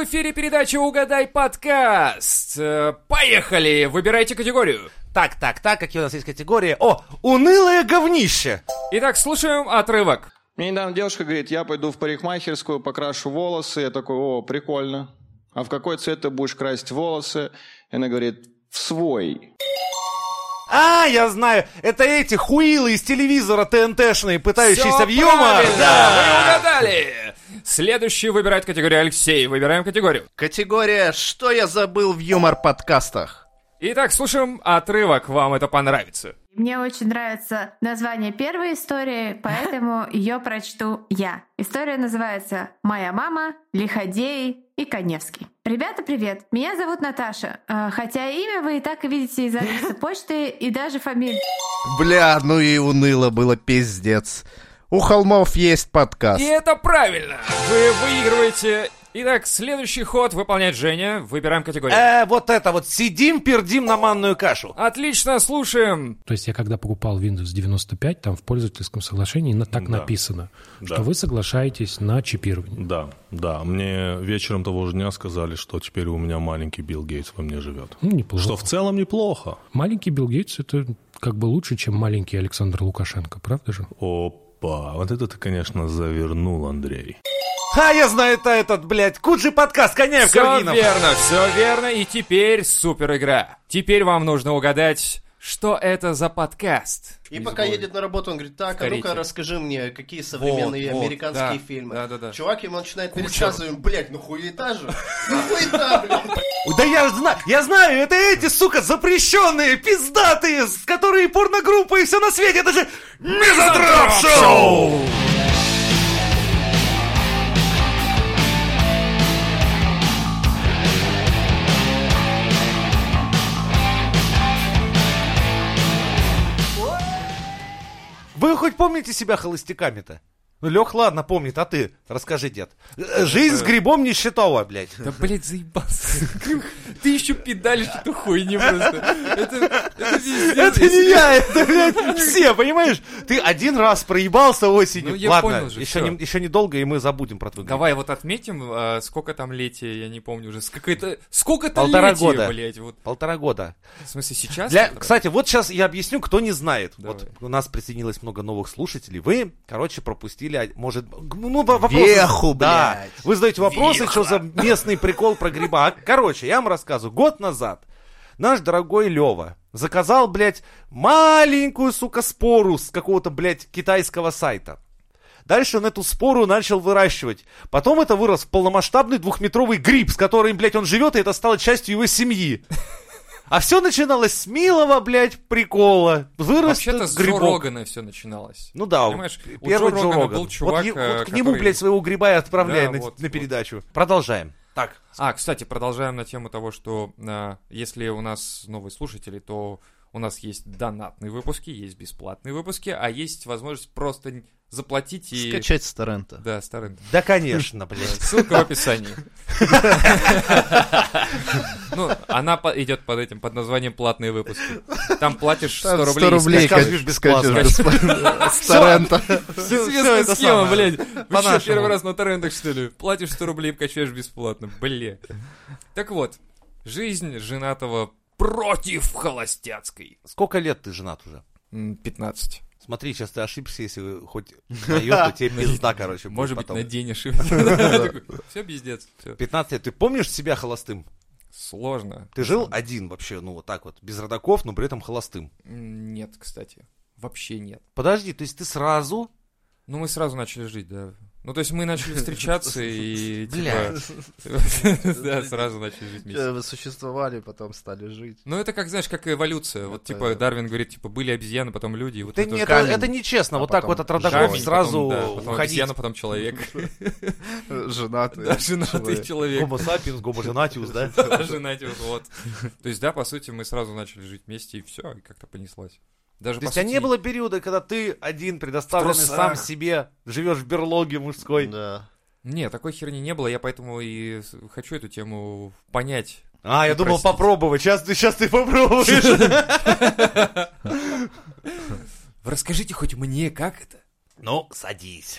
в эфире передача «Угадай подкаст». Э, Поехали! Выбирайте категорию. Так, так, так, какие у нас есть категории? О, унылое говнище! Итак, слушаем отрывок. Мне недавно девушка говорит, я пойду в парикмахерскую, покрашу волосы. Я такой, о, прикольно. А в какой цвет ты будешь красить волосы? И она говорит, в свой. А, я знаю, это эти хуилы из телевизора ТНТшные, пытающиеся Всё в юмор. Да. Вы угадали! Следующий выбирает категорию Алексей. Выбираем категорию. Категория «Что я забыл в юмор-подкастах?» Итак, слушаем отрывок. Вам это понравится. Мне очень нравится название первой истории, поэтому ее прочту я. История называется «Моя мама, Лиходей и Коневский». Ребята, привет! Меня зовут Наташа, э, хотя имя вы и так видите из адреса почты и даже фамилию. Бля, ну и уныло было, пиздец. У холмов есть подкаст. И это правильно! Вы выигрываете... Итак, следующий ход выполняет Женя. Выбираем категорию. Э, вот это вот, сидим, пердим на манную кашу. Отлично, слушаем. То есть я когда покупал Windows 95, там в пользовательском соглашении на- так Да. написано, Да. что вы соглашаетесь на чипирование. Да, да. Мне вечером того же дня сказали, что теперь у меня маленький Билл Гейтс во мне живет. Ну, неплохо. Что в целом неплохо. Маленький Билл Гейтс это как бы лучше, чем маленький Александр Лукашенко, правда же? Опа, вот это ты, конечно, завернул, Андрей. А, я знаю, это этот, блядь, Куджи подкаст, Коняев, Все верно, все верно. И теперь супер игра. Теперь вам нужно угадать, что это за подкаст. И пока едет на работу, он говорит, так, а ну-ка расскажи мне, какие современные Вот, вот, американские да, фильмы. да, да, да. Чувак ему начинает пересказывать, блядь, ну хуета же. Ну хуета, блядь. Да я знаю, я знаю, это эти, сука, запрещенные, пиздатые, с- которые порногруппы и все на свете, это же Мизантроп Шоу! Вы хоть помните себя холостяками-то? Ну, Лех, ладно, помнит, а ты? Расскажи, дед. Э, Жизнь с грибом нищетова, блядь. Да, блядь, заебался. Ты еще педалишь эту хуйню просто. Это, это пиздец. Это не я, это, блядь, все, понимаешь? Ты один раз проебался осенью. Ну, я Ладно, понял же, еще, всё. не, еще недолго, и мы забудем про твой гриб. Давай вот отметим, а, сколько там летия, я не помню уже. Сколько-то, сколько-то Полтора летия, года. блядь. Вот. Полтора года. В смысле, сейчас? Для, полтора? кстати, вот сейчас я объясню, кто не знает. Давай. Вот у нас присоединилось много новых слушателей. Вы, короче, пропустили, а, может, ну, во- вопросы. Веху, да. блядь. Вы задаете вопросы, что за местный прикол про гриба. А, Короче, я вам рассказываю. Год назад наш дорогой Лева заказал, блядь, маленькую, сука, спору с какого-то, блядь, китайского сайта. Дальше он эту спору начал выращивать. Потом это вырос в полномасштабный двухметровый гриб, с которым, блядь, он живет, и это стало частью его семьи. А все начиналось с милого, блядь, прикола. Вырос Вообще-то с Джо. Рогана все начиналось. Ну да, Понимаешь, у первый Джо Джо Рогана Роган. был чувак, вот, е- э, вот к нему, который- блядь, своего гриба и отправляй Да, на, вот, на вот. передачу. Продолжаем. Так. А, кстати, продолжаем на тему того, что а, если у нас новые слушатели, то у нас есть донатные выпуски, есть бесплатные выпуски, а есть возможность просто заплатить и... Скачать с торрента. Да, старый. Да, конечно, блядь. Ссылка в описании. Ну, она идет под этим, под названием платные выпуски. Там платишь 100 Там рублей. 100 рублей скачиваешь ка- бесплатно. С торрента. Известная это схема, самое. блядь. Вы что, первый раз на торрентах, что ли? Платишь 100 рублей, качаешь бесплатно. Бля. Так вот, жизнь женатого против холостяцкой. Сколько лет ты женат уже? М, 15. Смотри, сейчас ты ошибся, если хоть на йоту, тебе пизда, короче, Может быть, на день ошибся. Все пиздец. всё. 15 лет. Ты помнишь себя холостым? Сложно. Ты жил один вообще, ну вот так вот, без родаков, но при этом холостым. Нет, кстати. Вообще нет. Подожди, то есть ты сразу... Ну, мы сразу начали жить, да. Ну, то есть мы начали встречаться и, типа... Да, сразу начали жить вместе. Э, Вы существовали, потом стали жить. Ну, это как, знаешь, как эволюция. Вот, типа, Дарвин говорит, типа, были обезьяны, потом люди. Вот это нечестно, а вот так вот от родаков сразу уходить. обезьяна, потом человек. Женатый. Да, женатый человек. Гомо сапиенс, гомо женатиус, да? Женатый, вот, вот. То есть, да, по сути, мы сразу начали жить вместе, и все, и как-то понеслось. Даже, То есть, а сути, не было периода, когда ты один, предоставленный сам себе, живешь в берлоге мужской. Да. Не, такой херни не было, я поэтому и хочу эту тему понять. А, я Ну, думал попробовать. Сейчас ты, сейчас ты попробуешь. Расскажите хоть мне, как это? Ну, садись,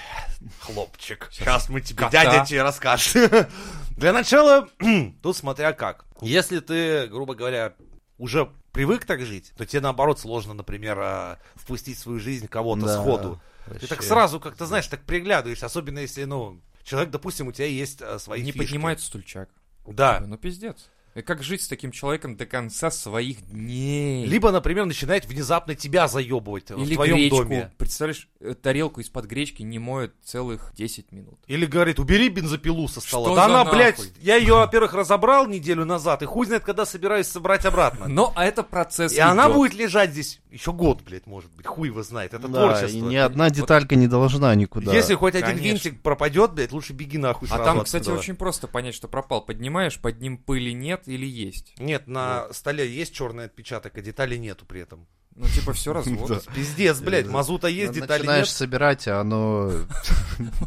хлопчик. Сейчас мы тебе, кота. дядя тебе расскажет. Для начала, тут смотря как. Если ты, грубо говоря, уже привык так жить, то тебе наоборот сложно, например, а, впустить в свою жизнь кого-то Да, сходу. Ты вообще. так сразу как-то, знаешь, так приглядываешься, особенно если, ну, человек, допустим, у тебя есть а, свои Не фишки. поднимает стульчак. Да. Ну, пиздец. И как жить с таким человеком до конца своих дней? Либо, например, начинает внезапно тебя заебывать Или в твоем гречку. доме. Представляешь, э, тарелку из-под гречки не моют целых 10 минут. Или говорит, убери бензопилу со стола. Что да за она, блядь, нахуй? я ее, во-первых, разобрал неделю назад, и хуй знает, когда собираюсь собрать обратно. Но а это процесс И она идёт. будет лежать здесь еще год, блядь, может быть. Хуй его знает. Это Да, творчество. и ни одна деталька не должна никуда. Если хоть один Конечно. винтик пропадет, блядь, лучше беги нахуй А сразу там, кстати, отсюда. очень просто понять, что пропал. Поднимаешь, под ним пыли нет или есть. Нет, на столе есть черный отпечаток, а деталей нету при этом. Ну, типа, все развод. Пиздец, блядь, мазута есть, Ну, деталей Начинаешь нет. собирать, а оно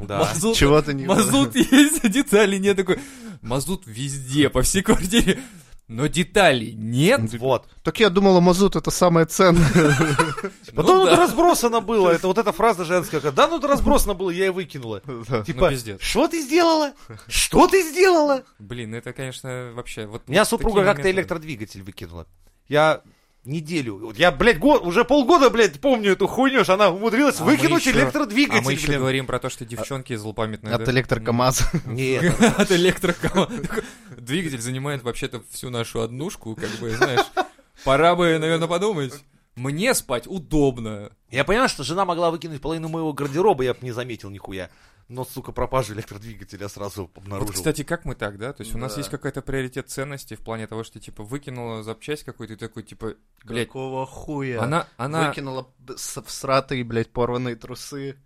чего-то не... мазут есть, а деталей нет. Такой, мазут везде, по всей квартире. Но деталей нет. Вот. Так я думала, мазут это самое ценное. Да ну тут разбросано было. Это вот эта фраза женская. Да ну тут разбросано было, я и выкинула. Типа, пиздец. что ты сделала? Что ты сделала? Блин, это, конечно, вообще... Вот Меня супруга как-то электродвигатель выкинула. Я неделю, вот я, блядь, год, уже полгода, блядь, помню эту хуйню, что она умудрилась А выкинуть еще- электродвигатель, А мы еще блин. говорим про то, что девчонки злопамятные. От да? электрокамаза. Нет, От электрокома. Двигатель занимает вообще-то всю нашу однушку, как бы, знаешь. Пора бы, наверное, подумать. Мне спать удобно. я понимаю, что жена могла выкинуть половину моего гардероба, я бы не заметил нихуя. Но, сука, пропажу электродвигателя сразу обнаружил. Вот, кстати, как мы так, да? То есть у нас Да. есть какой-то приоритет ценности в плане того, что, типа, выкинула запчасть какую-то, и такой, типа, блядь, Какого хуя? она, она... Выкинула всратые, блядь, порванные трусы.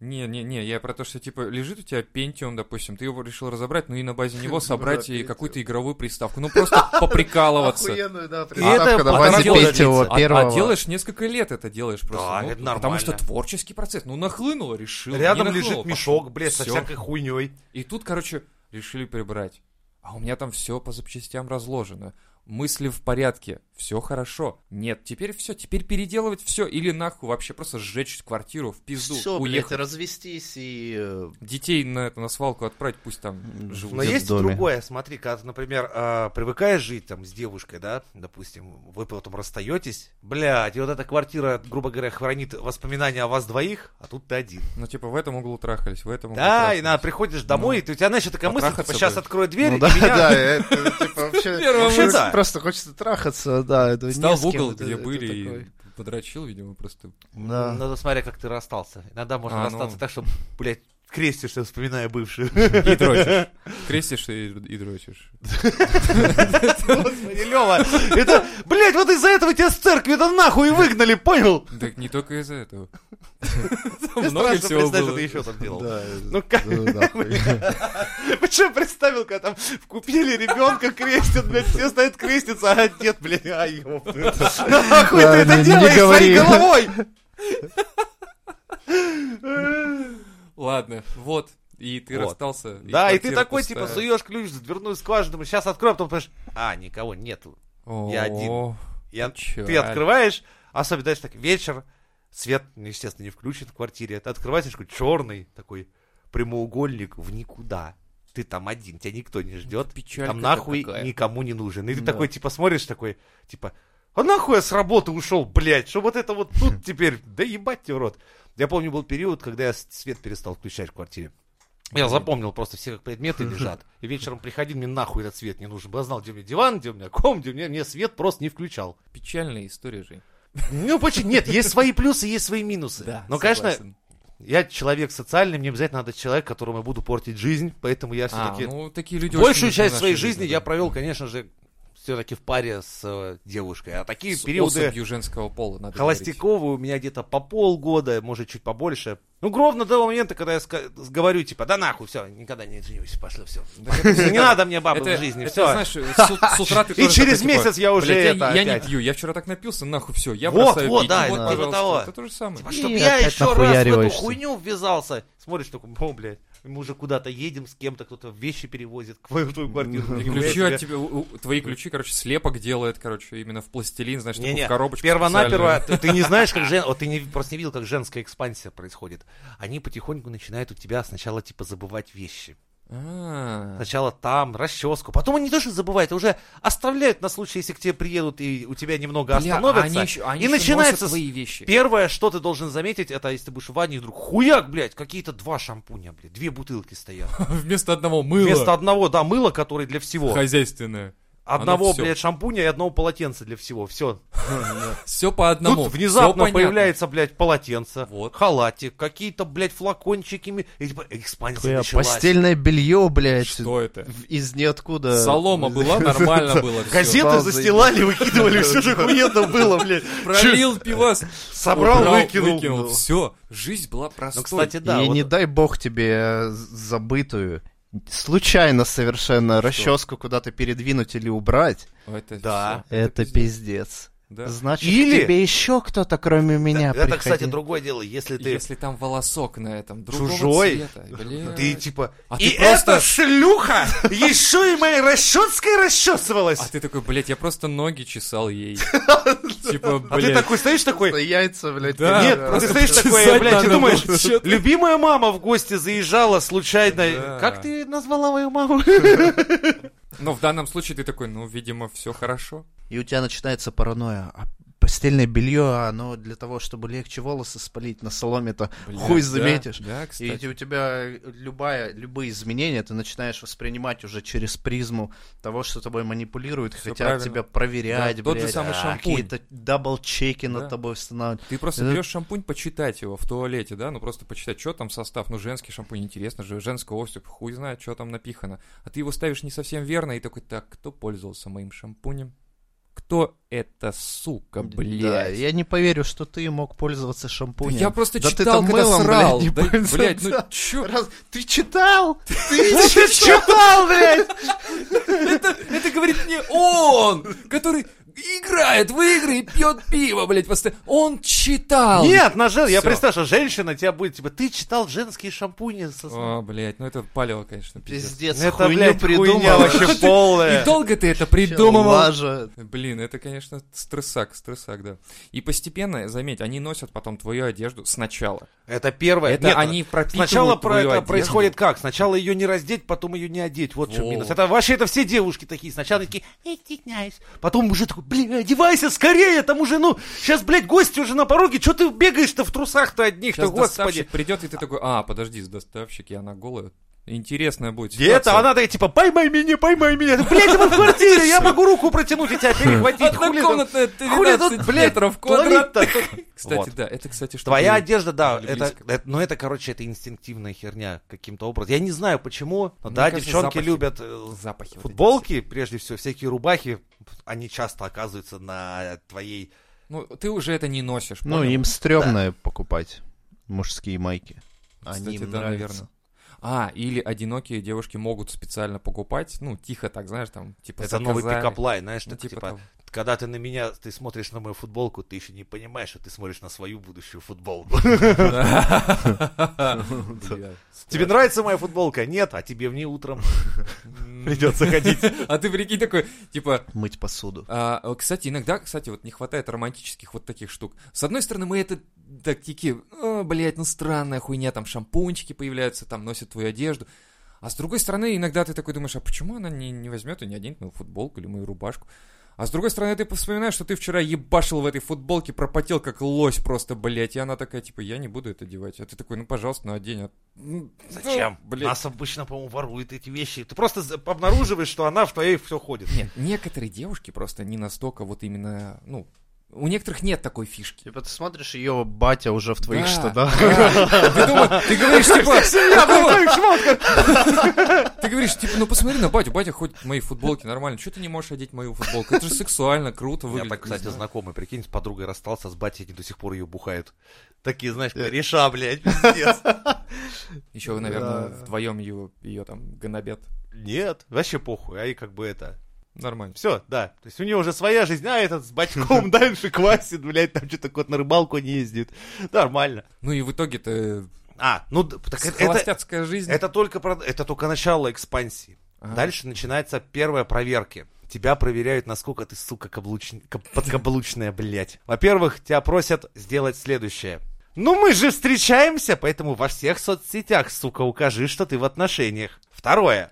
Не-не-не, я про то, что, типа, лежит у тебя Pentium, допустим, ты его решил разобрать, ну и на базе него собрать и какую-то игровую приставку. Ну, просто поприкалываться. Охуенную, да, это приставка на базе Пентиова А, первого. а делаешь несколько лет это делаешь просто. Да, ну, Потому что творческий процесс. Ну, нахлынуло, решил. Рядом лежит мешок, блядь, со всякой хуйней. И тут, короче, решили прибрать. А у меня там все по запчастям разложено. Мысли в порядке, все хорошо. Нет, теперь все, теперь переделывать все или нахуй вообще просто сжечь квартиру в пизду, Все, блядь, уехать. развестись и... э, Детей на, это, на свалку отправить, пусть там живут. Но есть доме. другое, смотри, когда, например, а, привыкаешь жить там с девушкой, да, допустим, вы потом расстаетесь, блядь, и вот эта квартира, грубо говоря, хранит воспоминания о вас двоих, а тут ты один. Ну, типа, в этом углу трахались, в этом углу Да, и трахались. на, приходишь домой, и ты- у тебя, знаешь, такая мысль, типа, сейчас открою дверь, Ну и да, меня... да, это типа вообще... Просто- да. Просто хочется трахаться, да. это Встал не в угол, где были, и подрочил, видимо, просто. Да. Надо смотреть, как ты расстался. Иногда можно А, расстаться ну. так, что, блядь, крестишься, вспоминая бывшую. И дрочишь. Крестишься и, и дрочишь. Господи, Лёва, это, блядь, вот из-за этого тебя с церкви это нахуй и выгнали, понял? Так не только из-за этого. Много всего представить, что было. ты еще там делал. Да, Ну как? ну. Почему представил, когда там в купели ребенка крестят, блядь, все стоят креститься, а дед, блядь, а ёпта. Нахуй ты Да, это делаешь своей головой? Ладно, вот. И ты Вот. расстался. Да, и ты такой, пустая. типа, суешь ключ в дверную скважину, сейчас открою, а потом понимаешь, а, никого нету. я один. Я- Печаль. Ты открываешь, особенно, знаешь, так, вечер, свет, ну, естественно, не включен в квартире, ты открываешь такой черный такой прямоугольник в никуда. Ты там один, тебя никто не ждет. Там нахуй никому не нужен. И ты Да. такой, типа, смотришь такой, типа, а нахуй я с работы ушел, блядь, что вот это вот тут теперь, да ебать тебе в рот. Я помню, был период, когда я свет перестал включать в квартире. Я запомнил просто все как предметы лежат. И вечером приходил, мне нахуй этот свет не нужен. Я знал, где у меня диван, где у меня ком, где у меня, мне свет просто не включал. Печальная история же. Ну, почему? Нет, есть свои плюсы, есть свои минусы. Но, конечно, я человек социальный, мне обязательно надо человек, которому я буду портить жизнь, поэтому я А, все-таки... ну такие люди Большую часть своей жизни жизни, я да. провел, конечно же, все-таки в паре с э, девушкой. А такие С периоды женского пола, надо холостяковые у меня где-то по полгода, может, чуть побольше. Ну, ровно до того момента, когда я говорю, типа, да нахуй, все, никогда не женюсь, пошло, все. Не надо мне бабы в жизни, все. с, утра ты И через типа, месяц я уже «Блядь, это я, не опять». пью, я вчера так напился, нахуй все, я Вот, бросаю вот, пить. да, Ну, это вот, типа пожалуйста, того. это то же самое. Типа, И чтоб я еще раз в эту хуйню ввязался. Смотришь, такой, о, блядь. Мы уже куда-то едем с кем-то, кто-то вещи перевозит в твою твою квартиру. Ключи от тебя, у- у- твои ключи, короче, слепок делает, короче, именно в пластилин, знаешь, такую Не-не, в коробочку. Первонаперво, ты, ты не знаешь, как жен... Вот ты не, просто не видел, как женская экспансия происходит. Они потихоньку начинают у тебя сначала, типа, забывать вещи. А, Сначала там, расческу. Потом они не то, что забывают, а уже оставляют на случай, если к тебе приедут и у тебя немного бля, остановятся. они ещё- они и ещё начинается... носят с- твои вещи. Первое, что ты должен заметить, это если ты будешь в ванне, вдруг хуяк, блядь, какие-то два шампуня, блядь, две бутылки стоят. Вместо одного мыла. Вместо одного, да, мыла, который для всего. Хозяйственное. Одного, блядь, шампуня и одного полотенца для всего. Все. Все по одному. Тут внезапно появляется, блядь, полотенце, Вот. халатик, какие-то, блядь, флакончики. типа, экспансия началась. Постельное белье, блядь. Что это? Из ниоткуда. Солома была, нормально было. Газеты застилали, выкидывали, все же охуенно было, блядь. Пролил пивас. Собрал, выкинул. Все, жизнь была простой. Ну, кстати, да. и не дай бог тебе э, забытую, случайно совершенно расческу куда-то передвинуть или убрать, Это Да. всё, это пиздец. пиздец. Да. Значит, Или- тебе еще кто-то, кроме меня, Это, кстати, другое дело, если ты Если там волосок на этом, другого Чужой, цвета, блядь. ты типа, А и ты просто- эта шлюха еще и моей расческой расчесывалась. А ты такой, блядь, я просто ноги чесал ей. Типа, А ты блядь. такой стоишь такой, яйца, блядь. Да, Нет, ты стоишь такой, блядь, и надо думаешь, любимая мама в гости заезжала случайно. Да. Как ты назвала мою маму? Но в данном случае ты такой, ну, видимо, все хорошо. И у тебя начинается паранойя. А постельное белье, оно для того, чтобы легче волосы спалить на соломе-то Блядь, хуй да, заметишь. Да, И кстати. у тебя любая, любые изменения ты начинаешь воспринимать уже через призму того, что тобой манипулируют, Всё хотят правильно. тебя проверять, Да, тот же блядь, самый а, шампунь. какие-то дабл-чеки Да. над тобой устанавливают. Ты просто Это- берешь шампунь, почитать его в туалете, да, ну просто почитать, что там состав, ну женский шампунь, интересно же, женского особь, хуй знает, что там напихано. А ты его ставишь не совсем верно и такой, так, кто пользовался моим шампунем? Кто это, сука, блядь? Да, я не поверю, что ты мог пользоваться шампунем. Я просто Да ты читал, там когда мылом, срал. блядь, не Да, блядь, ну чё? Раз- Ты читал? Ты читал, блядь! Это говорит мне он, который играет в игры и пьет пиво, блядь, постоянно. Он читал. Нет, на жен... я представляю, что женщина тебя будет, типа, ты читал женские шампуни? со- О, блядь, ну это палево, конечно, пиздец. Пиздец, Это, хуйню блядь, хуйня придумал. вообще полная. И долго ты это придумывал? Лажа. Блин, это, конечно, стрессак, стрессак, да. И постепенно, заметь, они носят потом твою одежду сначала. Это первое. Это Нет, они пропитывают Сначала про это одежду. происходит как? Сначала ее не раздеть, потом ее не одеть. Вот Во. минус. Это вообще это все девушки такие. Сначала такие, «Я стесняюсь. Потом уже такой, блин, одевайся скорее, там уже, ну, сейчас, блядь, гости уже на пороге, что ты бегаешь-то в трусах-то одних-то, господи. придет, и ты такой, а, подожди, доставщик, я на голую. Интересная будет Где это? ситуация. Она такая, типа, поймай меня, поймай меня. Блядь, мы в квартире, я могу руку протянуть и тебя перехватить. Однокомнатная хули 13 тут, блядь, метров квадрат. творить-то? Кстати, да, это, кстати, что Твоя одежда, да, это, это- ну это, короче, это инстинктивная херня каким-то образом. Я не знаю почему, но да, девчонки любят э, запахи. футболки, прежде всего, всякие рубахи, они часто оказываются на твоей... Ну, ты уже это не носишь, Ну, им стрёмно покупать мужские майки. Они им да, наверное. А, или одинокие девушки могут специально покупать, ну, тихо так, знаешь, там, типа, Это новый заказали. pickup line, знаешь, Ну, так, типа типа, того. когда ты на меня, ты смотришь на мою футболку, ты еще не понимаешь, что ты смотришь на свою будущую футболку. Тебе нравится моя футболка? Нет, а тебе в ней утром. придется ходить. А ты прикинь такой, типа, Мыть посуду. а, э, кстати, иногда, кстати, вот не хватает романтических вот таких штук. С одной стороны, мы это тактики, «О, блядь, ну странная хуйня, там шампунчики появляются, там носят твою одежду. А с другой стороны, иногда ты такой думаешь, а почему она не, не возьмет и не оденет мою футболку или мою рубашку? А с другой стороны, ты вспоминаешь, что ты вчера ебашил в этой футболке, пропотел как лось просто, блядь, и она такая, типа, я не буду это одевать. А ты такой, ну, пожалуйста, ну, одень. а- ну, Зачем? ну, блядь. Нас обычно, по-моему, воруют эти вещи. Ты просто обнаруживаешь, что она в твоей все ходит. Нет, некоторые девушки просто не настолько вот именно, ну, у некоторых нет такой фишки. Типа ты смотришь, ее батя уже в твоих Да, штанах. да. Ты думаешь, ты говоришь, типа, какого? Ты говоришь, типа, ну посмотри на батю, батя ходит в моей футболке нормально, что ты не можешь одеть мою футболку? Это же сексуально, круто Я выглядит. так, кстати, знакомый, прикинь, с подругой расстался, с батей, они до сих пор ее бухают. Такие, знаешь, кореша, блядь, пиздец. Еще, наверное, вдвоем ее, ее там гонобят. Нет, вообще похуй, а и как бы это... Нормально. Все, да. То есть у нее уже своя жизнь, а этот с батьком дальше квасит, блядь, там что-то кот на рыбалку не ездит. Нормально. Ну и в итоге-то А, ну, так это, Холостяцкая жизнь. это только, это только начало экспансии. Ага. Дальше начинается первая проверки. Тебя проверяют, насколько ты, сука, каблуч... каб- подкаблучная, блядь. Во-первых, тебя просят сделать следующее. Ну мы же встречаемся, поэтому во всех соцсетях, сука, укажи, что ты в отношениях. Второе.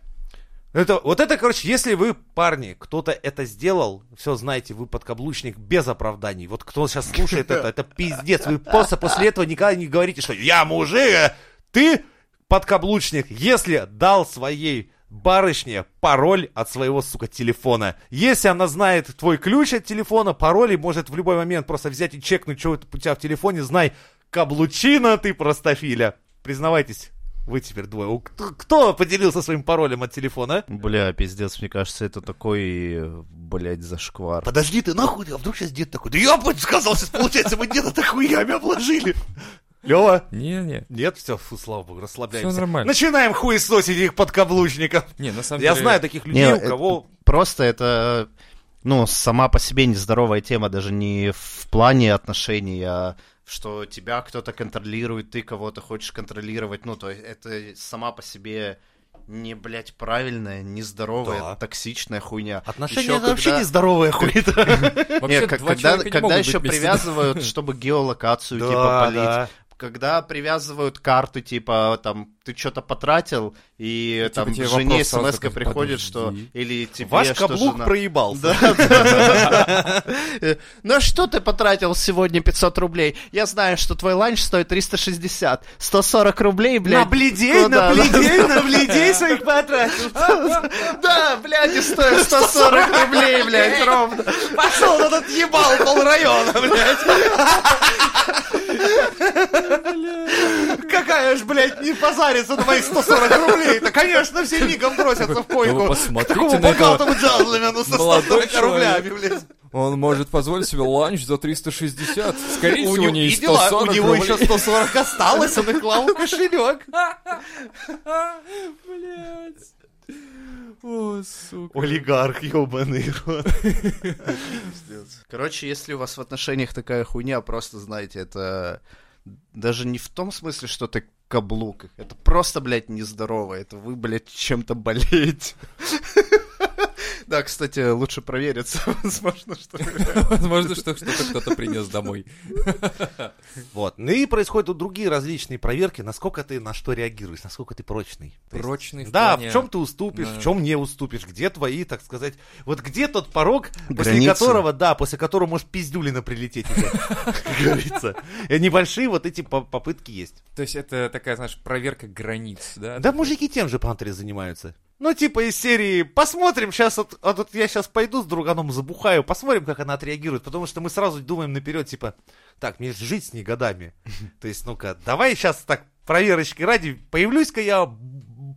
Это, вот это, короче, если вы, парни, кто-то это сделал, все знаете, вы подкаблучник без оправданий. Вот кто сейчас слушает это, это пиздец. Вы просто после этого никогда не говорите, что я мужик, а ты подкаблучник, если дал своей барышне пароль от своего, сука, телефона. Если она знает твой ключ от телефона, пароль, и может в любой момент просто взять и чекнуть, что у тебя в телефоне, знай, каблучина ты простофиля. Признавайтесь, вы теперь двое. Кто, кто поделился своим паролем от телефона? Бля, пиздец, мне кажется, это такой, э, блядь, зашквар. Подожди ты нахуй, а вдруг сейчас дед такой, да я бы сказал, сейчас получается, мы деда так хуями обложили. Лева? Не-не. Нет, все, фу, слава богу, расслабляемся. Всё нормально. Начинаем хуесосить этих подкаблучников. Не, на самом Я деле... знаю таких людей, Не, у это кого... Просто это, ну, сама по себе нездоровая тема, даже не в плане отношений, а что тебя кто-то контролирует, ты кого-то хочешь контролировать, ну, то есть это сама по себе не, блядь, правильная, нездоровая, Да. токсичная хуйня. Отношения Ещё это вообще когда- нездоровая хуйня. Вообще, Нет, когда, еще привязывают, чтобы геолокацию типа полить. Да. Когда привязывают карту, типа, там, ты что-то потратил, и типа там тебе жене смс приходит, что... Или тебе, Ваш что каблук жена- проебался. Ну что ты потратил сегодня 500 рублей? Я знаю, что твой ланч стоит 360. 140 рублей, блядь. На бледей, куда? на бледей, на бледей своих потратил. Да, блядь, и стоит 140 рублей, блядь, ровно. Пошел на тот ебал полрайона, блядь. Какая ж, блядь, не позарится на мои 140 рублей. Да, конечно, все мигом бросятся в Ну, койку. вы посмотрите на этого богатому джентльмену со молодой 140 рублями, блядь. Он может позволить себе ланч за 360. Скорее У всего, него, не и и дела, у 140 него еще рублей. 140 осталось, он их клал в кошелек. Блядь. О, сука. Олигарх, ебаный рот. Короче, если у вас в отношениях такая хуйня, просто знайте, это даже не в том смысле, что ты каблук. Это просто, блядь, нездорово. Это вы, блядь, чем-то болеете. Да, кстати, лучше провериться. Возможно, что... Возможно, что что-то кто-то принес домой. Вот. Ну и происходят тут другие различные проверки, насколько ты на что реагируешь, насколько ты прочный. Прочный в Да, в чем ты уступишь, в чем не уступишь, где твои, так сказать, вот где тот порог, после которого, да, после которого может пиздюлина прилететь, как говорится. И Небольшие вот эти по- попытки есть. То есть это такая, знаешь, проверка границ, да? Да, мужики тем же пантере занимаются. Ну, типа из серии, посмотрим, сейчас вот, вот, вот я сейчас пойду с друганом забухаю, посмотрим, как она отреагирует, потому что мы сразу думаем наперед, типа, так, мне жить с ней годами. То есть, ну-ка, давай сейчас так, проверочки ради, появлюсь-ка я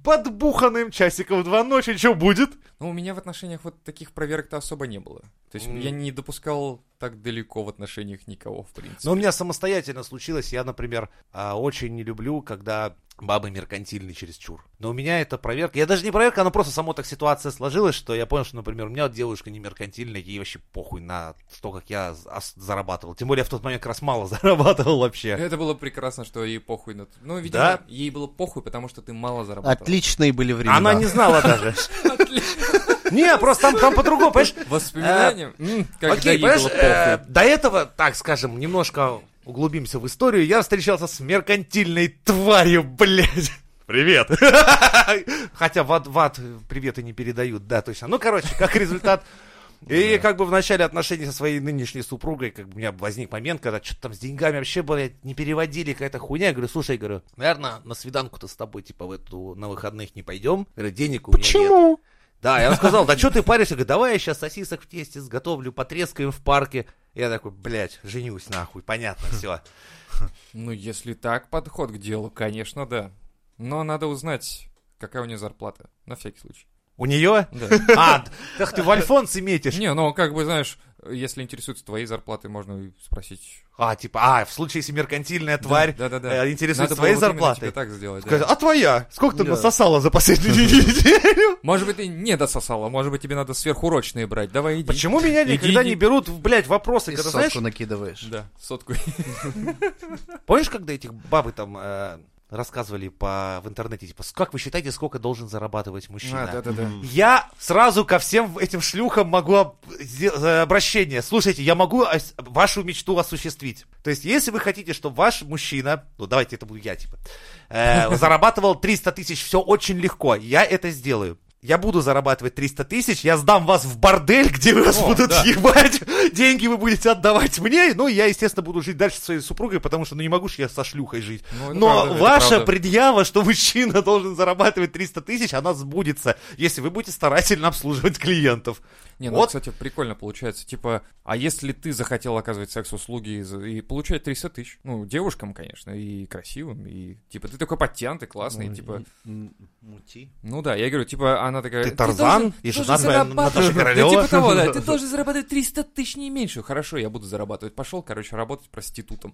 подбуханным часиков два ночи, что будет? Ну, у меня в отношениях вот таких проверок-то особо не было. То есть М. я не допускал так далеко в отношениях никого, в принципе. Но у меня самостоятельно случилось, я, например, а, очень не люблю, когда бабы меркантильны чересчур. Но у меня это проверка, я даже не проверка, она просто само так ситуация сложилась, что я понял, что, например, у меня вот девушка не меркантильная, ей вообще похуй на то, как я зарабатывал. Тем более я в тот момент как раз мало зарабатывал вообще. Это было прекрасно, что ей похуй на... Ну, видимо, Да? ей было похуй, потому что ты мало зарабатывал. Отличные были времена. Она не знала даже. Не, просто там, там по-другому, понимаешь? Воспоминания? Когда Окей, понимаешь, э, до этого, так скажем, немножко углубимся в историю, я встречался с меркантильной тварью, блядь. Привет. Хотя в ад, в ад приветы не передают, да, точно. Ну, короче, как результат, и как бы в начале отношений со своей нынешней супругой, как бы у меня возник момент, когда что-то там с деньгами вообще, блядь, не переводили, какая-то хуйня. Я говорю, слушай, говорю, наверное, на свиданку-то с тобой, типа, в эту, на выходных не пойдем. Говорю, денег у меня нет. Да, я сказал, да что ты паришься? Говорю, давай я сейчас сосисок в тесте сготовлю, потрескаем в парке. Я такой, блядь, женюсь нахуй, понятно, все. Ну, если так подход к делу, конечно, да. Но надо узнать, какая у нее зарплата, на всякий случай. У нее? Да. А, так ты в Альфонсе метишь. Не, ну, как бы, знаешь, если интересуется твоей зарплатой, можно спросить. А, типа, а, в случае, если меркантильная тварь Да, да, да. э, интересуется Надо твоей зарплатой. тебе так сделать, да. Скажи, а твоя? Сколько ты Да. насосала за последнюю неделю? Может быть, ты не дососала, может быть, тебе надо сверхурочные брать. Давай иди. Почему меня Иди, никогда иди. не берут, в, блядь, вопросы, И когда, сотку знаешь, накидываешь. Да, сотку. помнишь, когда этих бабы там, э, рассказывали по, в интернете, типа, как вы считаете, сколько должен зарабатывать мужчина? А, да-да-да. Я сразу ко всем этим шлюхам могу об- э, обращение. Слушайте, я могу ос- вашу мечту осуществить. То есть, если вы хотите, чтобы ваш мужчина, ну давайте это буду я, типа, э, зарабатывал 300 тысяч, все очень легко, я это сделаю. Я буду зарабатывать 300 тысяч, я сдам вас в бордель, где вас О, будут да. ебать, деньги вы будете отдавать мне, ну, я, естественно, буду жить дальше со своей супругой, потому что, ну, не могу же я со шлюхой жить. Ну, Но правда, ваша предъява, что мужчина должен зарабатывать 300 тысяч, она сбудется, если вы будете старательно обслуживать клиентов. Не, ну, Вот. кстати, прикольно получается. Типа, а если ты захотел оказывать секс-услуги и, и получать 300 тысяч? Ну, девушкам, конечно, и красивым, и, типа, ты такой подтянутый, классный, Ну, типа... Мути. Ну да, я говорю, типа, она такая... Ты Тарзан должен- и жена твоя зарабатывать». Наташа Да, Королева. типа того, да, ты должен зарабатывать 300 тысяч, не меньше. Хорошо, я буду зарабатывать. Пошел, короче, работать проститутом.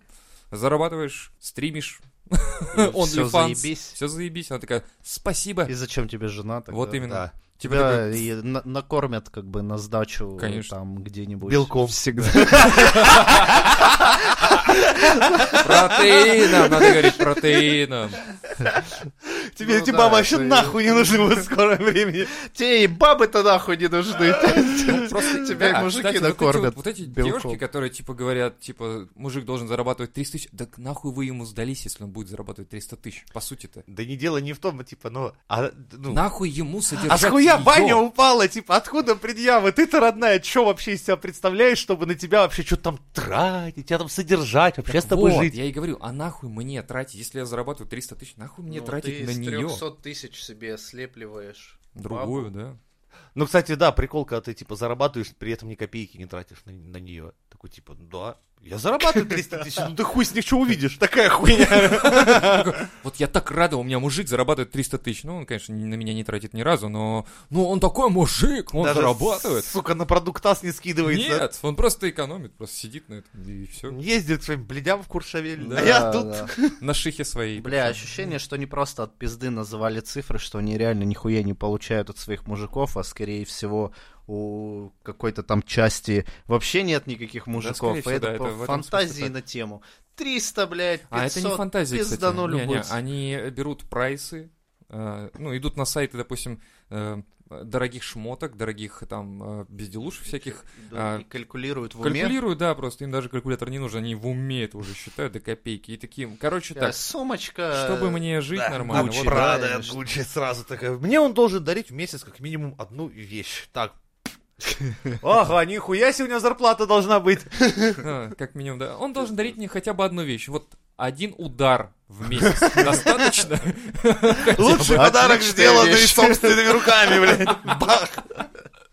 Зарабатываешь, стримишь, Все OnlyFans. заебись. Все заебись. Она такая, спасибо. И зачем тебе жена тогда? Вот именно. Да. Типа да, такой, и на- накормят как бы на сдачу Конечно. там где-нибудь. Белком. Всегда. Протеином, надо говорить протеином. Тебе Ну эти бабы вообще нахуй не нужны в скором времени. Те и бабы-то нахуй не нужны. Просто Тебя мужики накормят Вот, эти девушки, которые типа говорят, типа, мужик должен зарабатывать 300 тысяч, да нахуй вы ему сдались, если он будет зарабатывать 300 тысяч, по сути-то. Да не дело не в том, типа, ну... А, ну, Нахуй ему содержать а с хуя баня упала, типа, откуда предъява? Ты-то, родная, что вообще из себя представляешь, чтобы на тебя вообще что-то там тратить, тебя там содержать, вообще Так с тобой вот, жить? я и говорю, а нахуй мне тратить, если я зарабатываю 300 тысяч, нахуй мне Ну, тратить ты на из нее 300 тысяч себе слепливаешь. другую, да? Ну, кстати, да, прикол, когда ты, типа, зарабатываешь, при этом ни копейки не тратишь на, на нее. Такой, типа, да, я зарабатываю 300 тысяч, ну ты хуй с них что увидишь, такая хуйня. Вот я так рада, у меня мужик зарабатывает 300 тысяч. Ну, он, конечно, на меня не тратит ни разу, но... Ну, он такой мужик, он Даже, зарабатывает. Сука, на продуктас не скидывается. Нет, он просто экономит, просто сидит на этом, и все. Ездит к своим бледям в Куршавель. Да, а я Да, тут... да. На шихе своей. Бля, ощущение, что не просто от пизды называли цифры, что они реально нихуя не получают от своих мужиков, а скорее всего у какой-то там части вообще нет никаких мужиков. и всего, да, это, это фантазии смысле на тему. 300, блядь, 500, А это не фантазия, кстати. пизданули Не-не, будь. они берут прайсы, э, ну, идут на сайты, допустим, э, дорогих шмоток, дорогих там э, безделушек всяких, Да, а, и калькулируют в уме. Калькулируют, да, просто им даже калькулятор не нужен, они в уме это уже считают до копейки. И такие, короче, Э, так, Сумочка. чтобы мне жить Да, нормально. Гуччи, вот, Прада, конечно. Гуччи сразу такая. Мне он должен дарить в месяц как минимум одну вещь. Так. Ага, нихуя себе у него зарплата должна быть. а, как минимум, да. Он должен дарить мне хотя бы одну вещь. Вот один удар в месяц достаточно. Лучший подарок, сделанный собственными руками, блядь. Бах.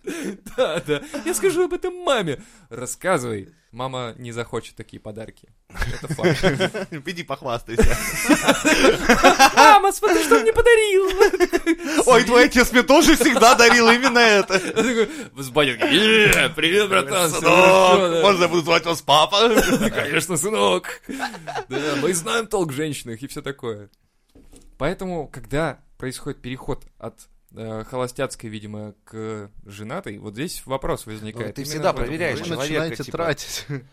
Да, да. Я скажу об этом маме. Рассказывай. Мама не захочет такие подарки. Это факт. Иди похвастайся. Мама, смотри, что мне подарил. Ой, твой отец мне тоже всегда дарил именно это. «Е, привет, братан, Сынок, хорошо, да». можно я буду звать вас папа? Конечно, сынок. Да, мы знаем толк в женщинах и все такое. Поэтому, когда происходит переход от э, холостяцкой, видимо, к женатой, вот здесь вопрос возникает. Ну, ты Именно всегда проверяешь Вы человека, начинаете типа. тратить.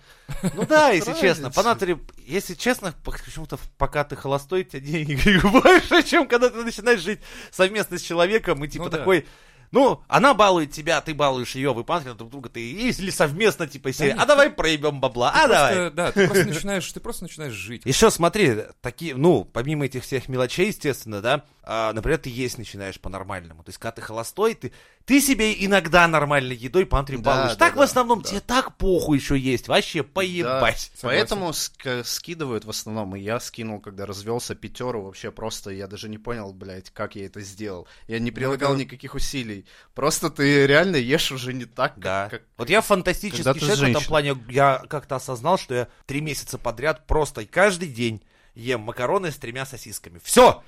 Ну да, если честно. По натуре, если честно, почему-то пока ты холостой, у тебя денег больше, чем когда ты начинаешь жить совместно с человеком, и типа Ну да. такой... Ну, она балует тебя, ты балуешь ее, вы панкеры друг друга, ты или совместно, типа, серия, нет, а давай проебем бабла, а Ты давай. просто, Да, ты просто начинаешь, ты просто начинаешь жить. Еще смотри, такие, ну, помимо этих всех мелочей, естественно, да, а, например, ты есть начинаешь по-нормальному. То есть, когда ты холостой, ты, ты себе иногда нормальной едой пантри Да, балуешь. да, так в да, основном да. тебе так похуй еще есть. Вообще поебать. Да, Поэтому ск- скидывают в основном. И я скинул, когда развелся, пятеру. Вообще просто я даже не понял, блядь, как я это сделал. Я не прилагал это- никаких усилий. Просто ты реально ешь уже не так, как- Да. как... Вот я фантастический человек в этом плане. Я как-то осознал, что я три месяца подряд просто каждый день ем макароны с тремя сосисками. Все!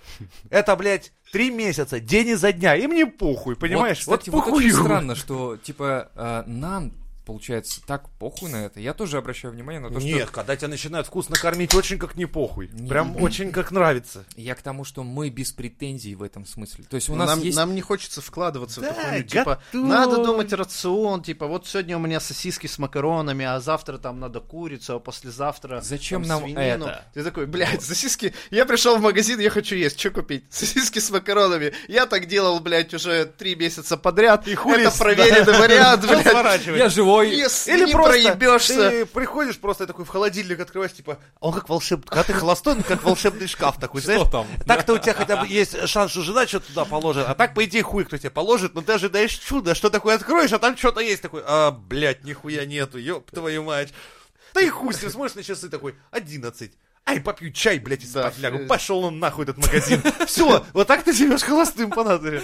Это, блядь, три месяца, день изо дня. И мне похуй, понимаешь? Вот, кстати, вот, похуй. очень странно, что, типа, э, нам получается, так похуй на это. Я тоже обращаю внимание на то, Нет, что... когда тебя начинают вкусно кормить, очень как не похуй. Не- Прям очень как нравится. Я к тому, что мы без претензий в этом смысле. То есть у нас нам, есть... нам не хочется вкладываться в Да, эту хуйню. Типа, надо думать рацион, типа, вот сегодня у меня сосиски с макаронами, а завтра там надо курицу, а послезавтра Зачем там нам свинину. это? Ты такой, блядь, сосиски... Я пришел в магазин, я хочу есть, что купить? Сосиски с макаронами. Я так делал, блядь, уже три месяца подряд. И хули Это проверенный вариант, блядь. Я живой. Если Или не просто проебешься. ты приходишь просто такой в холодильник открываешь, типа, а он как волшебный, когда ты холостой, он как волшебный шкаф такой, знаешь? там? Так-то у тебя хотя бы есть шанс, что жена что-то туда положит, а так, по идее, хуй кто тебе положит, но ты ожидаешь чуда, что такое откроешь, а там что-то есть такой, а, блядь, нихуя нету, ёб твою мать. Да и хуй ним, смотришь на часы такой, 11. Ай, попью чай, блядь, и Да. спать лягу. Пошел он нахуй этот магазин. Все, вот так ты живешь холостым по натуре.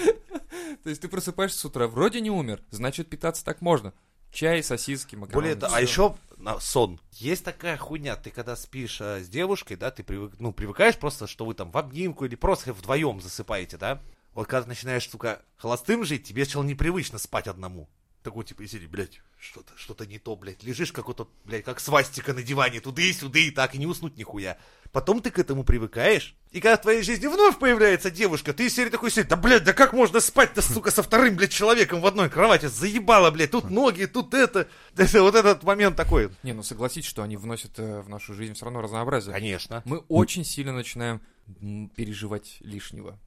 То есть ты просыпаешься с утра, вроде не умер, значит питаться так можно. Чай, сосиски, макароны. Более того, а всё. еще на сон. Есть такая хуйня, ты когда спишь э, с девушкой, да, ты привык, ну, привыкаешь просто, что вы там в обнимку или просто вдвоем засыпаете, да? Вот когда ты начинаешь, сука, холостым жить, тебе сначала непривычно спать одному. Такой, типа, сиди, блядь, что-то, что-то не то, блядь. Лежишь как вот, блядь, как свастика на диване, туда и сюда, и так, и не уснуть нихуя. Потом ты к этому привыкаешь, и когда в твоей жизни вновь появляется девушка, ты из серии такой сидишь, да, блядь, да как можно спать-то, сука, со вторым, блядь, человеком в одной кровати? Заебало, блядь, тут ноги, тут это. Это вот этот момент такой. Не, ну согласись, что они вносят э, в нашу жизнь все равно разнообразие. Конечно. Мы очень сильно начинаем переживать лишнего.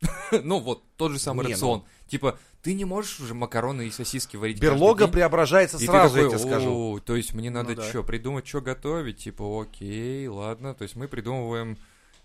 Ну вот, тот же самый Не, ну. рацион. Типа, ты не можешь уже макароны и сосиски варить Берлога преображается И сразу, я такой, тебе скажу. «О, То есть мне надо Ну да. что, придумать, что готовить? Типа, окей, ладно. То есть мы придумываем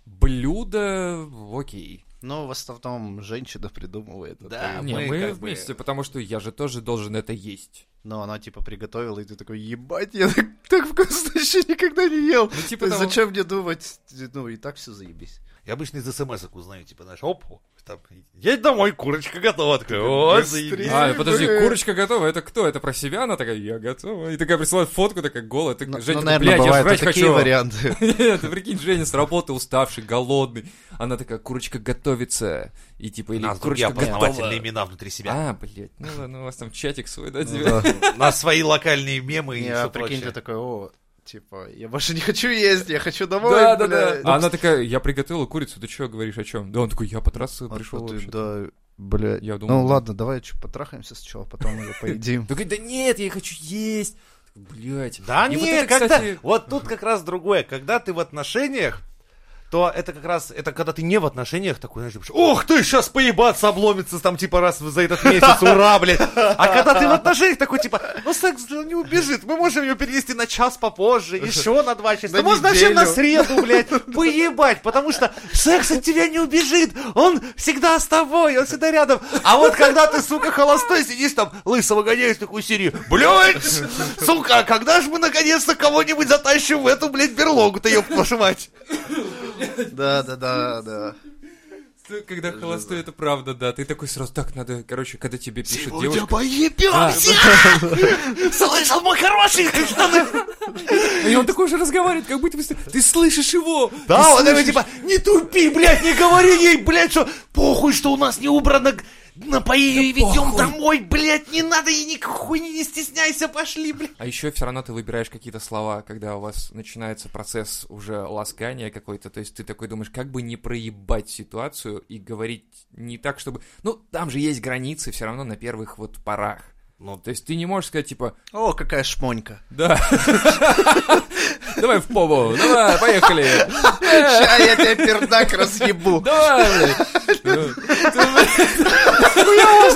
блюдо, окей. Но в основном женщина придумывает. это. Да, Не, мы мы, как бы- вместе, потому что я же тоже должен это есть. Но она типа приготовила, и ты такой, ебать, я так, так вкусно еще никогда не ел. Ну, типа того. зачем мне думать? Ну, и так все заебись. Я обычно из смс узнаю, типа, знаешь, оп, там, едь домой, курочка готова. Такой, о, заебись. А, подожди, блин. курочка готова, это кто? Это про себя? Она такая, я готова. И такая присылает фотку, такая голая. Ты, Ну, Женя, ну, наверное, блядь, я жрать такие хочу. варианты. Нет, прикинь, Женя с работы уставший, голодный. Она такая, курочка готовится. И типа, или курочка готова. имена внутри себя. А, блядь, ну ладно, у вас там чатик свой, да, Ну. У нас свои локальные мемы и все прикинь, ты такой, о, типа, я больше не хочу есть, я хочу домой, Да, да, бля». да. А она такая, я приготовила курицу, ты что говоришь, о чем? Да он такой, я потрасса Вот пришел ты, вообще. Да, бля. Я думал, Ну ладно, давай что, потрахаемся сначала, потом уже поедим. Такой, да нет, я хочу есть. Блять. Да И не, вот это, когда... кстати, Вот тут как раз другое. Когда ты в отношениях, то это как раз, это когда ты не в отношениях, такой, знаешь, ох ты, сейчас поебаться обломится, там, типа, раз за этот месяц, ура, блядь. А когда ты в отношениях, такой, типа, ну, секс не убежит, мы можем ее перенести на час попозже, еще на два часа, ну, можно вообще на неделю. среду, блядь, поебать, потому что секс от тебя не убежит, он всегда с тобой, он всегда рядом. А вот когда ты, сука, холостой, сидишь там, лысого гоняешь такую серию, блядь, сука, а когда же мы наконец-то кого-нибудь затащим в эту, блядь, берлогу-то, ёб вашу мать. Да, да, да, да. когда холостой, это правда, да. Ты такой сразу, так, надо, короче, когда тебе пишет Сегодня девушка. поебемся! Слышал, мой хороший! И он такой же разговаривает, как будто бы ты слышишь его. Да, он такой, типа, не тупи, блядь, не говори ей, блядь, что похуй, что у нас не убрано, напои ее и ведем домой, блядь, не надо ей никакой, не стесняйся, пошли, блядь. А еще все равно ты выбираешь какие-то слова, когда у вас начинается процесс уже ласкания какой-то. То есть ты такой думаешь, как бы не проебать ситуацию и говорить не так, чтобы... Ну, там же есть границы все равно на первых вот порах. Ну, то есть ты не можешь сказать, типа, О, какая шмонька. да, давай в побу, давай, поехали. Ща я тебе пердак разъебу. Давай, блядь. Ну,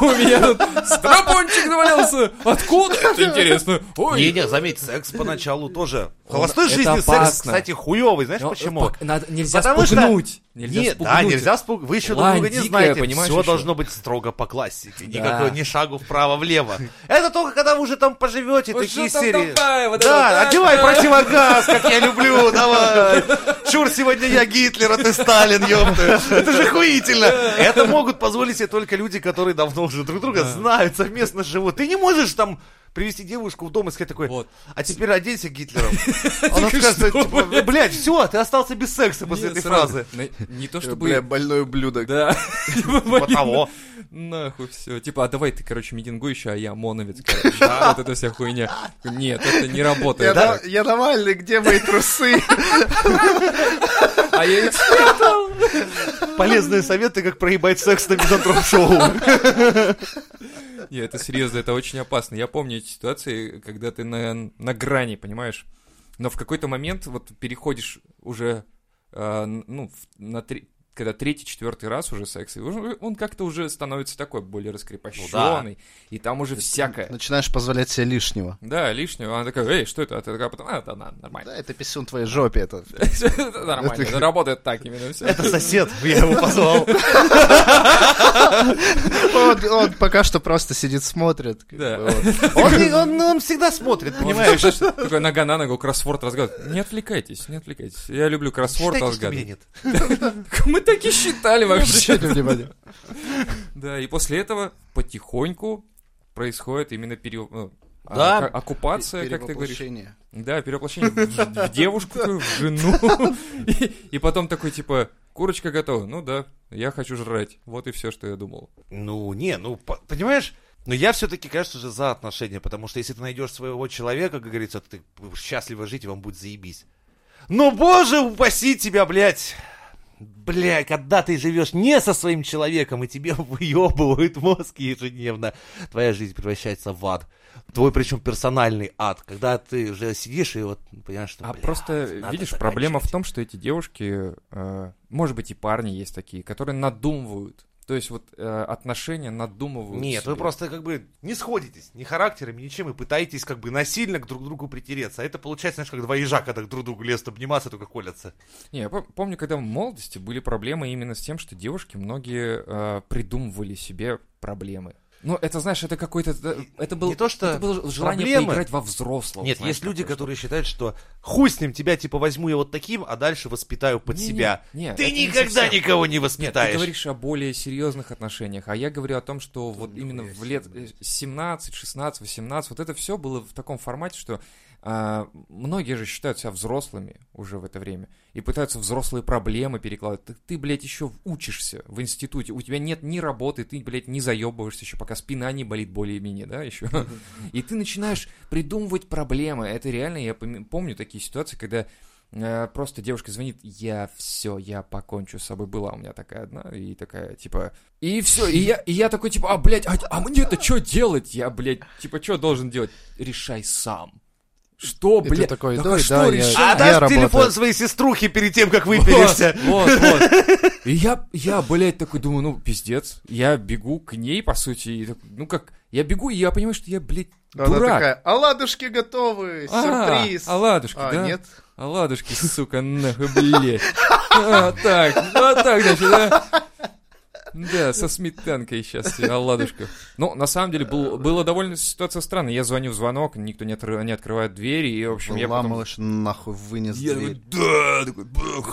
У меня тут стропончик завалился. Откуда? Это интересно. Ой. Не-не, заметь, секс поначалу тоже. В холостой жизни секс, кстати, хуевый, знаешь почему? нельзя спугнуть. Нельзя Нет, спугнуть. да, нельзя спугнуть. Вы еще друг Лань друга не знаете. понимаешь, Все еще? должно быть строго по классике. Да. Никакого ни шагу вправо-влево. Это только когда вы уже там поживете, Вот такие что там серии. давай, вот Да, вот, одевай противогаз, как я люблю, давай. Чур, сегодня я Гитлер, а ты Сталин, ёпта. Это же хуительно. Это могут позволить себе только люди, которые давно уже друг друга знают, совместно живут. Ты не можешь там привести девушку в дом и сказать такой, Вот. а теперь оденься Гитлером. Она скажет, типа, блядь, все, ты остался без секса после этой фразы. На- Не то чтобы... Бля, больной ублюдок. Да. Типа, Вот блин, того. Нахуй все. Типа, а давай ты, короче, митингующий, а я моновец, короче. Вот эта вся хуйня. Нет, это не работает. я Навальный, где мои трусы? А я эксперт. Полезные советы, как проебать секс на мизантроп-шоу. Нет, это серьезно, это очень опасно. Я помню эти ситуации, когда ты на, на грани, понимаешь? Но в какой-то момент вот переходишь уже, э, ну, на три- когда третий, четвертый раз уже секс, и он как-то уже становится такой более раскрепощенный, и там уже всякое. Начинаешь позволять себе лишнего. Да, лишнего. Она такая, эй, что это? А ты такая потом, а, это на- нормально. Да, это писюн твоей жопе, это. Нормально, это работает так именно все. Это сосед, я его позвал. Он, пока что просто сидит, смотрит. Да. вот. Он, всегда смотрит, понимаешь? Такой нога на ногу кроссворд разгадывает. Не отвлекайтесь, не отвлекайтесь. Я люблю кроссворд разгадывать. Мы так и считали вообще. Да, и после этого потихоньку происходит именно пере... ну, а, Да. ка- оккупация, как ты говоришь. Перевоплощение. Да, перевоплощение в, в девушку, в жену. И, и потом такой, типа, курочка готова. Ну да, я хочу жрать. Вот и все, что я думал. Ну, не, ну, по- понимаешь? Но я все-таки, конечно же, за отношения, потому что если ты найдешь своего человека, как говорится, ты счастливо жить, и вам будет заебись. Но, боже, упаси тебя, блядь! Блядь, когда ты живешь не со своим человеком, и тебе выебывают мозг ежедневно, твоя жизнь превращается в ад. Твой, причем, персональный ад. Когда ты уже сидишь и вот понимаешь, что, А бля, просто, видишь, проблема в том, что эти девушки, э, может быть, и парни есть такие, которые надумывают. То есть вот э, отношения надумывают. Нет, вы себе. просто как бы не сходитесь ни характерами, ничем, и пытаетесь как бы насильно к друг другу притереться. А это получается, знаешь, как два ежа, когда друг к другу лезут обниматься, только колятся. Не, я пом- помню, когда в молодости были проблемы именно с тем, что девушки многие э, придумывали себе проблемы. Ну, это, знаешь, это какой-то... э, Это был, Не то, что это было желание проблемы. поиграть во взрослого. Нет, знаешь, есть люди, которые считают, что хуй с ним, тебя типа возьму я вот таким, а дальше воспитаю под Не-не, себя. не, Ты это не никогда совсем. никого не Нет, ты воспитаешь. говоришь о более серьезных отношениях, а я говорю о том, что вот именно в лет э, 17, 16, 18, вот это все было в таком формате, что а, многие же считают себя взрослыми уже в это время и пытаются взрослые проблемы перекладывать. Ты, ты, блядь, еще учишься в институте, у тебя нет ни работы, ты, блядь, не заебываешься еще, пока спина не болит более-менее, да, еще. И ты начинаешь придумывать проблемы. Это реально, я помню такие ситуации, когда э, просто девушка звонит, я все, я покончу с собой. Была у меня такая одна, и такая, типа, и все, и я, и я такой, типа, а, блядь, а, а мне-то что делать? Я, блядь, типа, что должен делать? Решай сам. Что, И ты блядь? такой, Так да, а что да, я-? А Я дашь работаю. телефон своей сеструхи перед тем, как выпилишься. Вот, вот, вот. И я, я, блядь, такой думаю, ну, пиздец. Я бегу к ней, по сути, и такой, ну как, я бегу, и я понимаю, что я, блядь, Она дурак. такая, оладушки готовы, А, сюрприз. оладушки, А, да? нет? Оладушки, сука, нахуй, блядь. А, так, вот так, значит, да? Да, со сметанкой сейчас тебе оладушков. Ну, на самом деле, был, было довольно ситуация странная. Я звоню в звонок, никто не, отры- не открывает двери, и, в общем, я потом... Ламалыш нахуй вынес Я дверь. да, такой,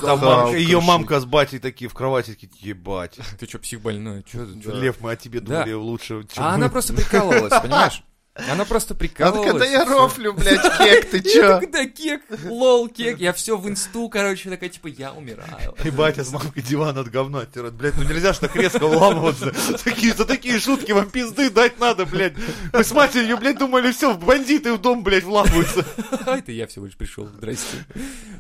Там мамка- ее мамка с батей такие в кровати, такие, ебать. Ты что, псих больной? Чё, чё? Лев, мы о тебе Да. думали лучше, чем А мы. она просто прикалывалась, понимаешь? Она просто Она прикалывалась. такая, да я рофлю, блядь, кек, ты Я чё? да, кек, лол, кек. Я все в инсту, короче, такая, типа, я умираю. И батя с мамкой диван от говна оттирает. Блядь, ну нельзя ж так резко вламываться. Такие, за такие шутки вам пизды дать надо, блядь. Мы с матерью, блядь, думали, все, бандиты в дом, блядь, вламываются. А это я всего лишь пришел, здрасте.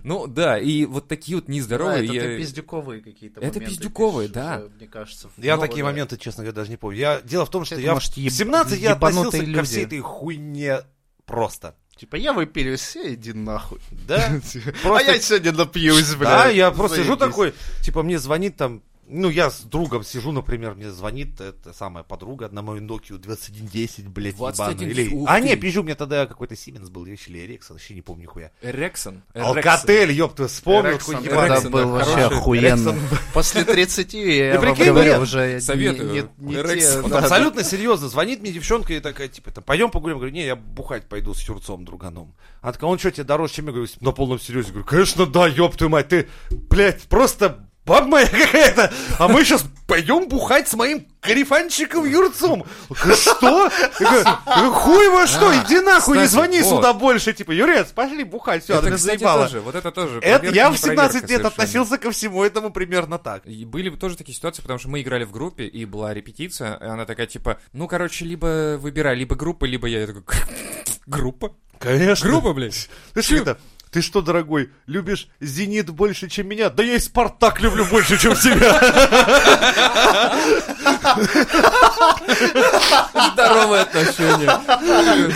Ну да, и вот такие вот Да, нездоровые. это пиздюковые какие-то Это моменты пиздюковые, пишешь, да. уже, Мне кажется. Я такие да. моменты, честно говоря, даже не помню. Я... Дело в том, что Это, я может, в еб- 17 я ебанутые относился ко люди. всей этой хуйне просто. Типа, я выпилюсь, все, иди нахуй. Да? А я сегодня напьюсь, блядь. Да, я просто сижу такой, типа, мне звонит там, ну, я с другом сижу, например, мне звонит эта самая подруга на мою Nokia 2110, блядь, 21, ебаную. Или... А, ты. не, пизжу, мне тогда какой-то Сименс был, я или Эриксон, вообще не помню нихуя. Эрексон. Алкотель, ёпта, вспомнил, Эрексон какой тогда ебаный. Эрексон, был да, вообще хороший. охуенно. После 30, я Ты вам прикинь, говорю, уже Советую. абсолютно серьезно, звонит мне девчонка и такая, типа, там, пойдем погулять. Говорю, не, я бухать пойду с Юрцом, друганом. Она такая, он что, тебе дороже, чем я? Говорю, на полном серьезе. Говорю, конечно, да, ёб твою мать, ты, блядь, просто баб моя какая-то, а мы сейчас пойдем бухать с моим карифанчиком Юрцом. Что? «Ну, Хуй во что, иди нахуй, не звони сюда больше. Типа, Юрец, пошли бухать, все, заебало. тоже, вот это тоже. Я в 17 лет относился ко всему этому примерно так. Были тоже такие ситуации, потому что мы играли в группе, и была репетиция, и она такая, типа, ну, короче, либо выбирай, либо группа, либо я. Я такой, группа? Конечно. Группа, блядь? Ты что это? Ты что, дорогой, любишь «Зенит» больше, чем меня? Да я и «Спартак» люблю больше, чем себя. Здоровые отношения.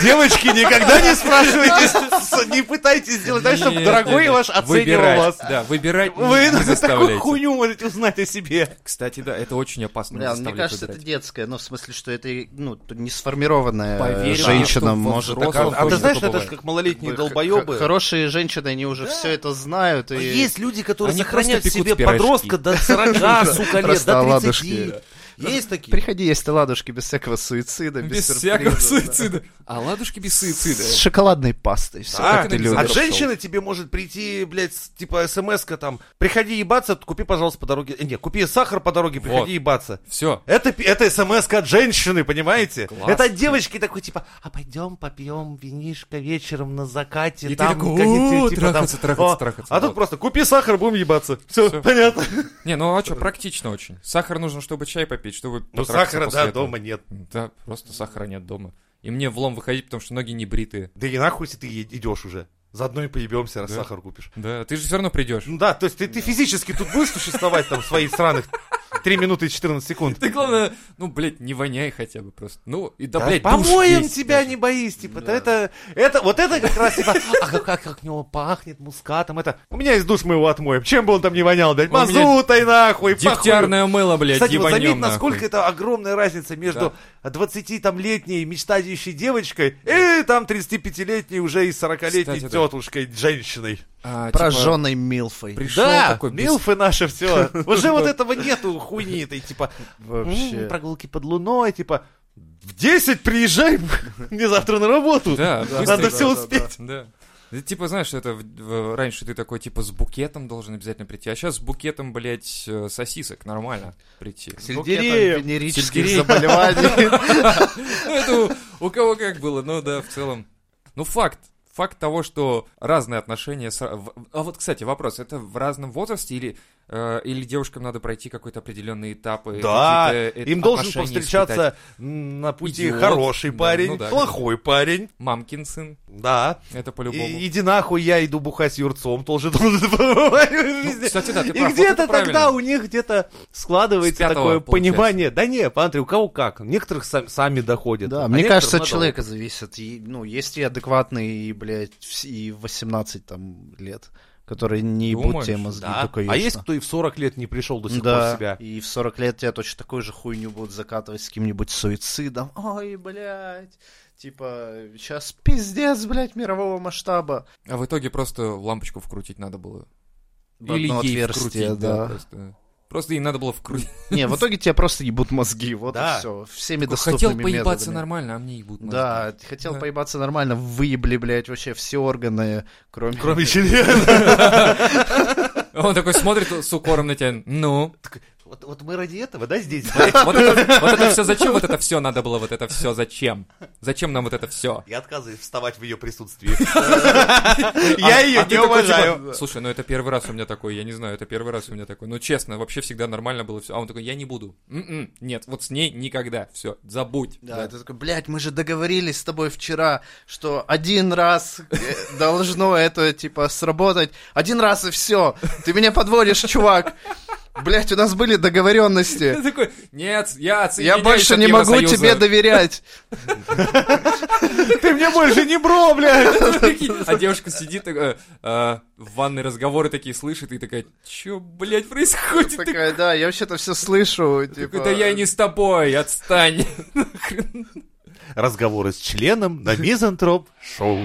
Девочки, никогда не спрашивайте, не пытайтесь сделать так, чтобы дорогой ваш оценивал вас. Да, выбирать Вы не такую хуйню можете узнать о себе. Кстати, да, это очень опасно. Бля, мне кажется, это детское, ну, в смысле, что это, ну, не сформированная мне, женщина может. А ты А знаешь, это же как малолетние долбоебы. Хорошие женщины, они уже все это знают. И... Есть люди, которые в себе подростка до 40, сука, лет, до оладушки. 30. Есть такие. Приходи есть оладушки без всякого суицида, без, Без всякого суицида. А ладушки без суицида. С шоколадной пастой. Все, Да, как ты а любишь. от женщины тебе может прийти, блядь, типа смс-ка там, приходи ебаться, купи, пожалуйста, по дороге, э, не, купи сахар по дороге, приходи Вот. ебаться. Все. Это, это смс от женщины, понимаете? Класс. Это от девочки такой, типа, а пойдем попьем винишко вечером на закате, И ты там такой, какие-то, «О, типа, там, трахаться, трахаться, о». трахаться, А тут вот. просто купи сахар, будем ебаться. Все, Всё. понятно. Не, ну а что, практично очень. Сахар нужно, чтобы чай попить, чтобы Ну, потрахаться сахара, да, этого. дома нет. Да, просто сахара нет дома. И мне влом выходить, потому что ноги не бритые. Да и нахуй, если ты идешь уже. Заодно и поебемся, раз Да. сахар купишь. Да, ты же все равно придешь. Ну да, то есть ты, ты физически тут будешь существовать там свои сраных 3 минуты и 14 секунд. Ты, главное, ну, блядь, не воняй хотя бы просто. Ну, и да, Да блядь, помоем тебя, даже. не боись, типа, да. это, это, вот это как раз, типа, а как, как, как него пахнет мускатом, это, у меня есть душ, мы его отмоем, чем бы он там не вонял, блядь, мазутой нахуй. Дегтярное мыло, блядь, Кстати, вот заметь, насколько это огромная разница между 20-там-летней мечтающей девочкой и там 35-летней уже и 40-летней Кстати, да. тетушкой, женщиной. А, типа, Прожженной Милфой. Пришел да, такой без- милфы наши, все. Уже вот этого нету хуйни этой, типа, Вообще. прогулки под луной, типа, в 10 приезжай, мне завтра на работу. Да, Надо все успеть. Да. Это, типа, знаешь, это в- в- раньше ты такой, типа, с букетом должен обязательно прийти, а сейчас с букетом, блядь, э, сосисок нормально прийти. Сельдереев. венерических заболеваний. Ну, это у, у кого как было, ну да, в целом. Ну, факт. Факт того, что разные отношения... с- А вот, кстати, вопрос. Это в разном возрасте или, или девушкам надо пройти какой-то определенный этап? и Да, какие-то, э, им должен повстречаться испытать? на пути Идиот. хороший Да, парень, ну да, плохой парень. Мамкин сын. Да. Это И, по-любому. иди нахуй, я иду бухать с Юрцом, тоже должен. Ну, кстати, да, ты И где-то тогда у них где-то складывается такое получается. понимание. Да не, смотри, у кого как. Некоторых сам- сами доходят. Да, а мне кажется, от человека зависит. И, ну, есть и адекватные, и, блядь, и в 18 там, лет, которые не ебут Думаешь? тебе мозги. Да. Да, А конечно. есть кто и в 40 лет не пришел до сих пор Да, в себя? и в 40 лет тебя точно такую же хуйню будут закатывать с каким-нибудь суицидом. Ой, блядь. Типа, сейчас пиздец, блядь, мирового масштаба. А в итоге просто лампочку вкрутить надо было. В одно ей отверстие, вкрутить, да. Просто. Просто ей надо было вкрутить. Не, в итоге тебе просто ебут мозги, вот Да. и все. Всеми Хотел доступными поебаться методами. нормально, а мне ебут мозги. Да, хотел Да. поебаться нормально, выебли, блядь, вообще все органы, кроме... Кроме члена. Он такой смотрит с укором на тебя. Ну, Вот, вот мы ради этого, да, здесь? вот это, это все зачем? Вот это все надо было, вот это все зачем? Зачем нам вот это все? Я отказываюсь вставать в ее присутствии. Я ее не уважаю. Слушай, ну это первый раз у меня такой, я не знаю, это первый раз у меня такой. Ну честно, вообще всегда нормально было все. А он такой, я не буду. М-м, Нет, вот с ней никогда. Все, забудь. Да, ты такой, блядь, мы же договорились с тобой вчера, что один раз э, должно это, типа, сработать. Один раз и все. Ты меня подводишь, чувак. Блядь, у нас были договоренности. Такой, нет, я Я больше не могу Евросоюза». тебе доверять. Ты мне больше не бро, блядь. А девушка сидит такая, э, в ванной разговоры такие слышит, и такая, чё, блядь, происходит? Ты Такая, да, я вообще-то все слышу. Типа, да я не с тобой, отстань. Разговоры с членом на Мизантроп Шоу.